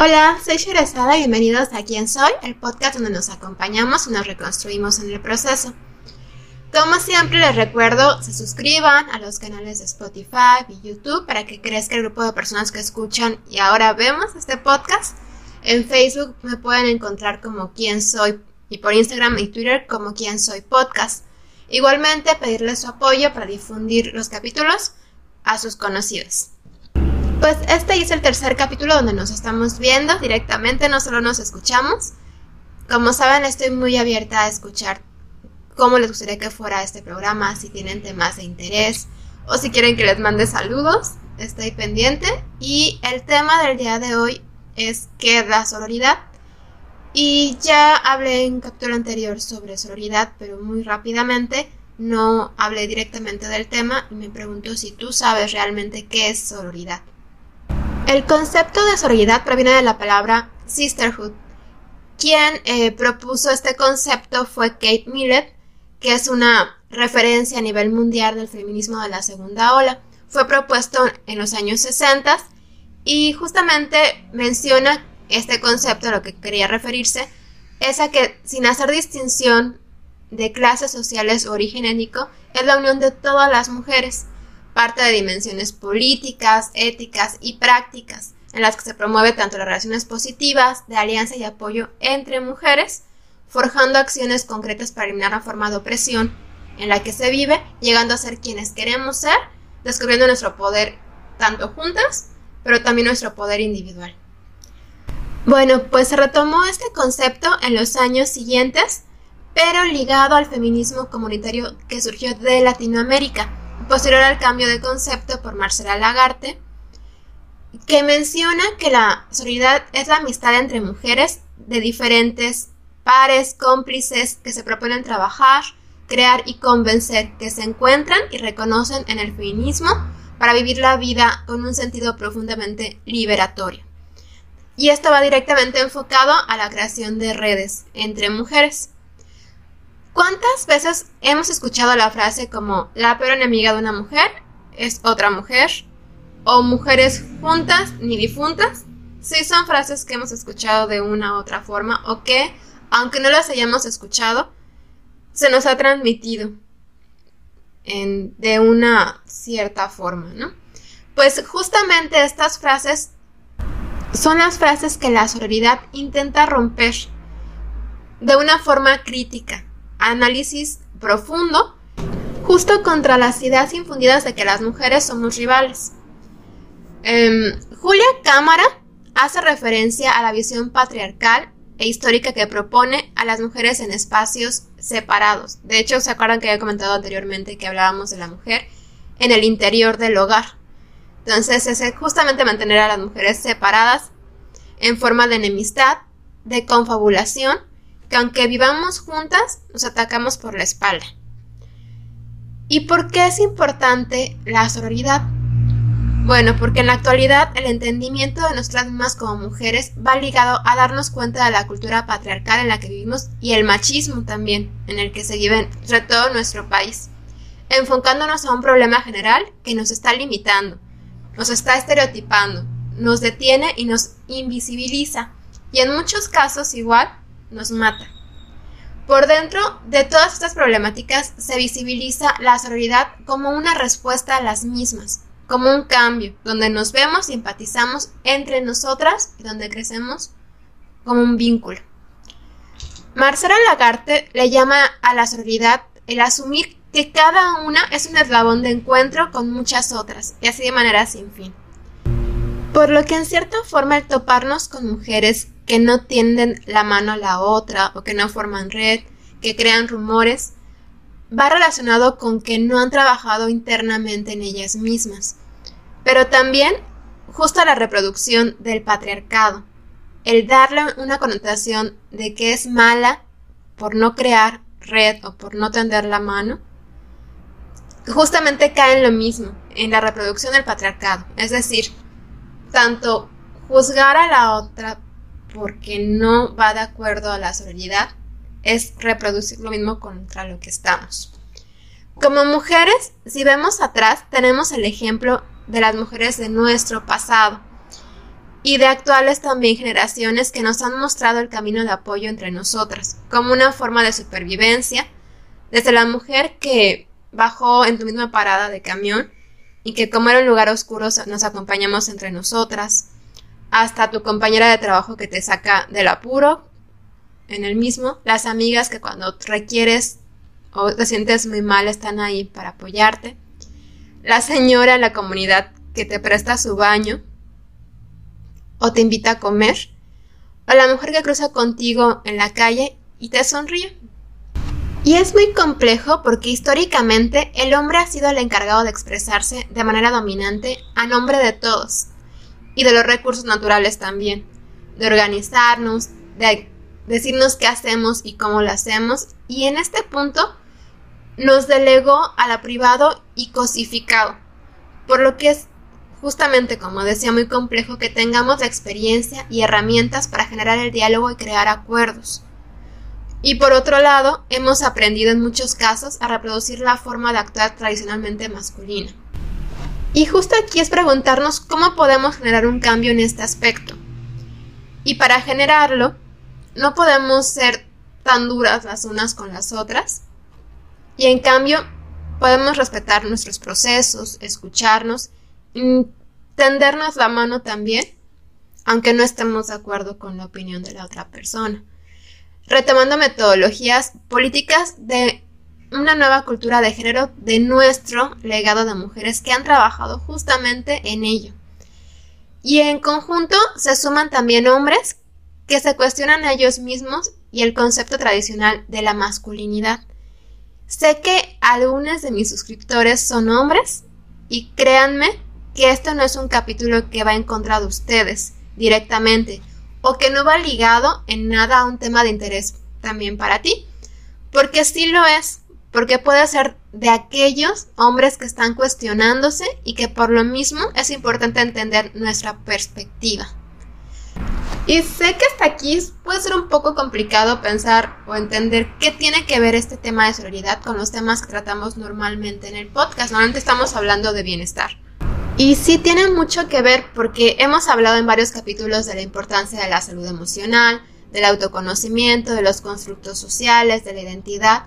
Hola, soy Sherezada y bienvenidos a Quién Soy, el podcast donde nos acompañamos y nos reconstruimos en el proceso. Como siempre les recuerdo, se suscriban a los canales de Spotify y YouTube para que crezca el grupo de personas que escuchan y ahora vemos este podcast. En Facebook me pueden encontrar como Quién Soy y por Instagram y Twitter como Quién Soy Podcast. Igualmente pedirles su apoyo para difundir los capítulos a sus conocidos. Pues este es el tercer capítulo donde nos estamos viendo directamente, no solo nos escuchamos. Como saben, estoy muy abierta a escuchar cómo les gustaría que fuera este programa, si tienen temas de interés o si quieren que les mande saludos, estoy pendiente. Y el tema del día de hoy es qué da sororidad. Y ya hablé en capítulo anterior sobre sororidad, pero muy rápidamente no hablé directamente del tema y me pregunto si tú sabes realmente qué es sororidad. El concepto de sororidad proviene de la palabra sisterhood. Quien eh, propuso este concepto fue Kate Millett, que es una referencia a nivel mundial del feminismo de la segunda ola. Fue propuesto en los años 60 y justamente menciona este concepto a lo que quería referirse, es a que sin hacer distinción de clases sociales o origen étnico, es la unión de todas las mujeres parte de dimensiones políticas, éticas y prácticas, en las que se promueve tanto las relaciones positivas, de alianza y apoyo entre mujeres, forjando acciones concretas para eliminar la forma de opresión en la que se vive, llegando a ser quienes queremos ser, descubriendo nuestro poder tanto juntas, pero también nuestro poder individual. Bueno, pues se retomó este concepto en los años siguientes, pero ligado al feminismo comunitario que surgió de Latinoamérica, posterior al cambio de concepto por Marcela Lagarte, que menciona que la solidaridad es la amistad entre mujeres de diferentes pares, cómplices, que se proponen trabajar, crear y convencer, que se encuentran y reconocen en el feminismo para vivir la vida con un sentido profundamente liberatorio. Y esto va directamente enfocado a la creación de redes entre mujeres. ¿Cuántas veces hemos escuchado la frase como la peor enemiga de una mujer es otra mujer? ¿O mujeres juntas ni difuntas? Sí, son frases que hemos escuchado de una u otra forma o que, aunque no las hayamos escuchado, se nos ha transmitido de una cierta forma, ¿no? Pues justamente estas frases son las frases que la sororidad intenta romper de una forma crítica análisis profundo justo contra las ideas infundidas de que las mujeres somos rivales. Em, Julia Cámara hace referencia a la visión patriarcal e histórica que propone a las mujeres en espacios separados. De hecho, se acuerdan que había comentado anteriormente que hablábamos de la mujer en el interior del hogar. Entonces, es justamente mantener a las mujeres separadas en forma de enemistad, de confabulación que aunque vivamos juntas, nos atacamos por la espalda. ¿Y por qué es importante la sororidad? Bueno, porque en la actualidad el entendimiento de nuestras mismas como mujeres va ligado a darnos cuenta de la cultura patriarcal en la que vivimos y el machismo también en el que se vive sobre todo nuestro país, enfocándonos a un problema general que nos está limitando, nos está estereotipando, nos detiene y nos invisibiliza y en muchos casos igual nos mata. Por dentro de todas estas problemáticas se visibiliza la sororidad como una respuesta a las mismas, como un cambio, donde nos vemos y empatizamos entre nosotras y donde crecemos como un vínculo. Marcela Lagarde le llama a la sororidad el asumir que cada una es un eslabón de encuentro con muchas otras, y así de manera sin fin. Por lo que en cierta forma el toparnos con mujeres que no tienden la mano a la otra o que no forman red, que crean rumores, va relacionado con que no han trabajado internamente en ellas mismas. Pero también justo la reproducción del patriarcado, el darle una connotación de que es mala por no crear red o por no tender la mano, justamente cae en lo mismo, en la reproducción del patriarcado. Es decir, tanto juzgar a la otra porque no va de acuerdo a la sororidad, es reproducir lo mismo contra lo que estamos. Como mujeres, si vemos atrás, tenemos el ejemplo de las mujeres de nuestro pasado. y de actuales también generaciones que nos han mostrado el camino de apoyo entre nosotras, como una forma de supervivencia, desde la mujer que bajó en tu misma parada de camión y que como era un lugar oscuro nos acompañamos entre nosotras, hasta tu compañera de trabajo que te saca del apuro en el mismo, las amigas que cuando requieres o te sientes muy mal están ahí para apoyarte, la señora en la comunidad que te presta su baño o te invita a comer, o la mujer que cruza contigo en la calle y te sonríe. Y es muy complejo porque históricamente el hombre ha sido el encargado de expresarse de manera dominante a nombre de todos y de los recursos naturales también, de organizarnos, de decirnos qué hacemos y cómo lo hacemos, y en este punto nos delegó a la privado y cosificado, por lo que es justamente, como decía, muy complejo que tengamos la experiencia y herramientas para generar el diálogo y crear acuerdos. Y por otro lado, hemos aprendido en muchos casos a reproducir la forma de actuar tradicionalmente masculina. Y justo aquí es preguntarnos cómo podemos generar un cambio en este aspecto. Y para generarlo, no podemos ser tan duras las unas con las otras. Y en cambio, podemos respetar nuestros procesos, escucharnos tendernos la mano también, aunque no estemos de acuerdo con la opinión de la otra persona. Retomando metodologías políticas de una nueva cultura de género de nuestro legado de mujeres que han trabajado justamente en ello. Y en conjunto se suman también hombres que se cuestionan a ellos mismos y el concepto tradicional de la masculinidad. Sé que algunos de mis suscriptores son hombres y créanme que esto no es un capítulo que va en contra de ustedes directamente o que no va ligado en nada a un tema de interés también para ti, porque sí lo es, porque puede ser de aquellos hombres que están cuestionándose y que por lo mismo es importante entender nuestra perspectiva. Y sé que hasta aquí puede ser un poco complicado pensar o entender qué tiene que ver este tema de sororidad con los temas que tratamos normalmente en el podcast. Normalmente estamos hablando de bienestar. Y sí tiene mucho que ver porque hemos hablado en varios capítulos de la importancia de la salud emocional, del autoconocimiento, de los constructos sociales, de la identidad.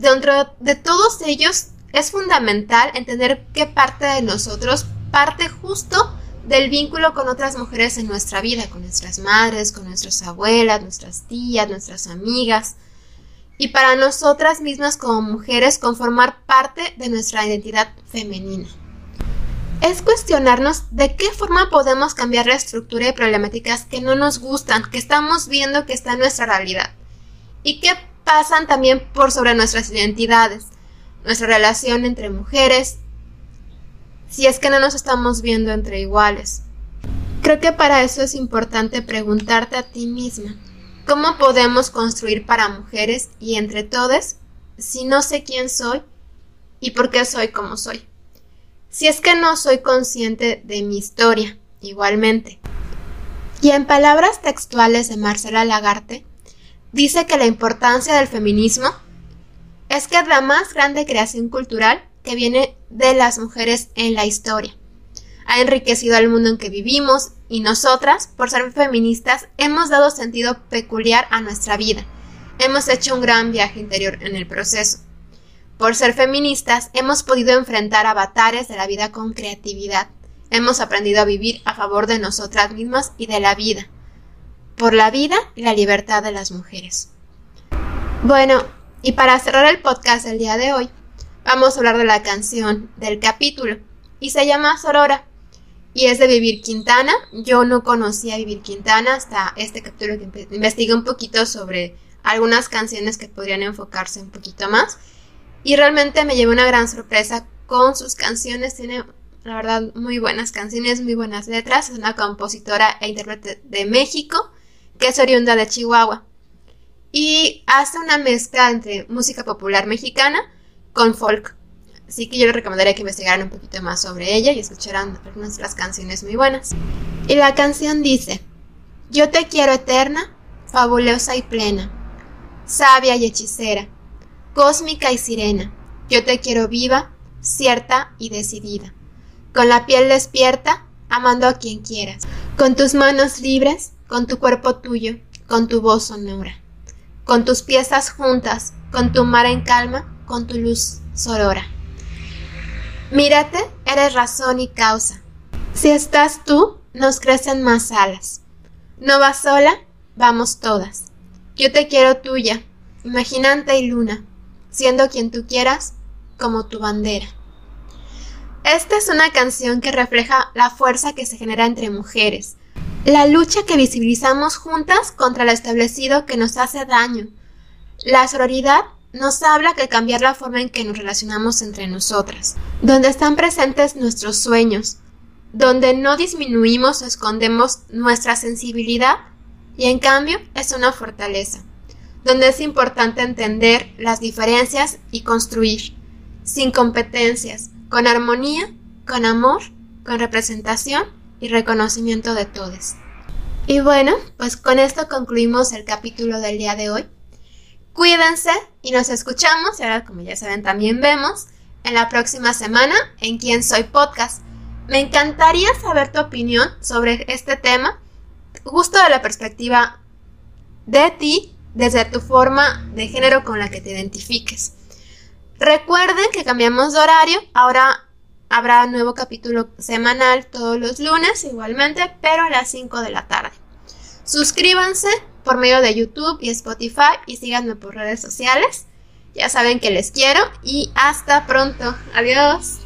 Dentro de todos ellos es fundamental entender qué parte de nosotros parte justo del vínculo con otras mujeres en nuestra vida, con nuestras madres, con nuestras abuelas, nuestras tías, nuestras amigas. Y para nosotras mismas como mujeres conformar parte de nuestra identidad femenina es cuestionarnos de qué forma podemos cambiar la estructura de problemáticas que no nos gustan, que estamos viendo que está en nuestra realidad y que pasan también por sobre nuestras identidades, nuestra relación entre mujeres, si es que no nos estamos viendo entre iguales. Creo que para eso es importante preguntarte a ti misma, ¿cómo podemos construir para mujeres y entre todas si no sé quién soy y por qué soy como soy? si es que no soy consciente de mi historia, igualmente. Y en palabras textuales de Marcela Lagarte, dice que la importancia del feminismo es que es la más grande creación cultural que viene de las mujeres en la historia. Ha enriquecido al mundo en que vivimos y nosotras, por ser feministas, hemos dado sentido peculiar a nuestra vida. Hemos hecho un gran viaje interior en el proceso. Por ser feministas, hemos podido enfrentar avatares de la vida con creatividad. Hemos aprendido a vivir a favor de nosotras mismas y de la vida. Por la vida y la libertad de las mujeres. Bueno, y para cerrar el podcast del día de hoy, vamos a hablar de la canción del capítulo. Y se llama Sorora. Y es de Vivir Quintana. Yo no conocía a Vivir Quintana hasta este capítulo que investigué un poquito sobre algunas canciones que podrían enfocarse un poquito más. Y realmente me llevé una gran sorpresa con sus canciones. Tiene, la verdad, muy buenas canciones, muy buenas letras. Es una compositora e intérprete de México que es oriunda de Chihuahua. Y hace una mezcla entre música popular mexicana con folk. Así que yo les recomendaría que investigaran un poquito más sobre ella y escucharan algunas de las canciones muy buenas. Y la canción dice, Yo te quiero eterna, fabulosa y plena, sabia y hechicera cósmica y sirena. Yo te quiero viva, cierta y decidida. Con la piel despierta, amando a quien quieras. Con tus manos libres, con tu cuerpo tuyo, con tu voz sonora, con tus piezas juntas, con tu mar en calma, con tu luz sorora. Mírate, eres razón y causa. Si estás tú, nos crecen más alas. No vas sola, vamos todas. Yo te quiero tuya, imaginante y luna, siendo quien tú quieras, como tu bandera. Esta es una canción que refleja la fuerza que se genera entre mujeres, la lucha que visibilizamos juntas contra lo establecido que nos hace daño. La sororidad nos habla que cambiar la forma en que nos relacionamos entre nosotras, donde están presentes nuestros sueños, donde no disminuimos o escondemos nuestra sensibilidad. Y en cambio es una fortaleza, donde es importante entender las diferencias y construir, sin competencias, con armonía, con amor, con representación y reconocimiento de todos. Y bueno, pues con esto concluimos el capítulo del día de hoy. Cuídense y nos escuchamos, y ahora como ya saben también vemos, en la próxima semana en Quién Soy Podcast. Me encantaría saber tu opinión sobre este tema, justo de la perspectiva de ti, desde tu forma de género con la que te identifiques. Recuerden que cambiamos de horario, ahora habrá nuevo capítulo semanal todos los lunes igualmente, pero a las 5 de la tarde. Suscríbanse por medio de YouTube y Spotify y síganme por redes sociales. Ya saben que les quiero y hasta pronto. Adiós.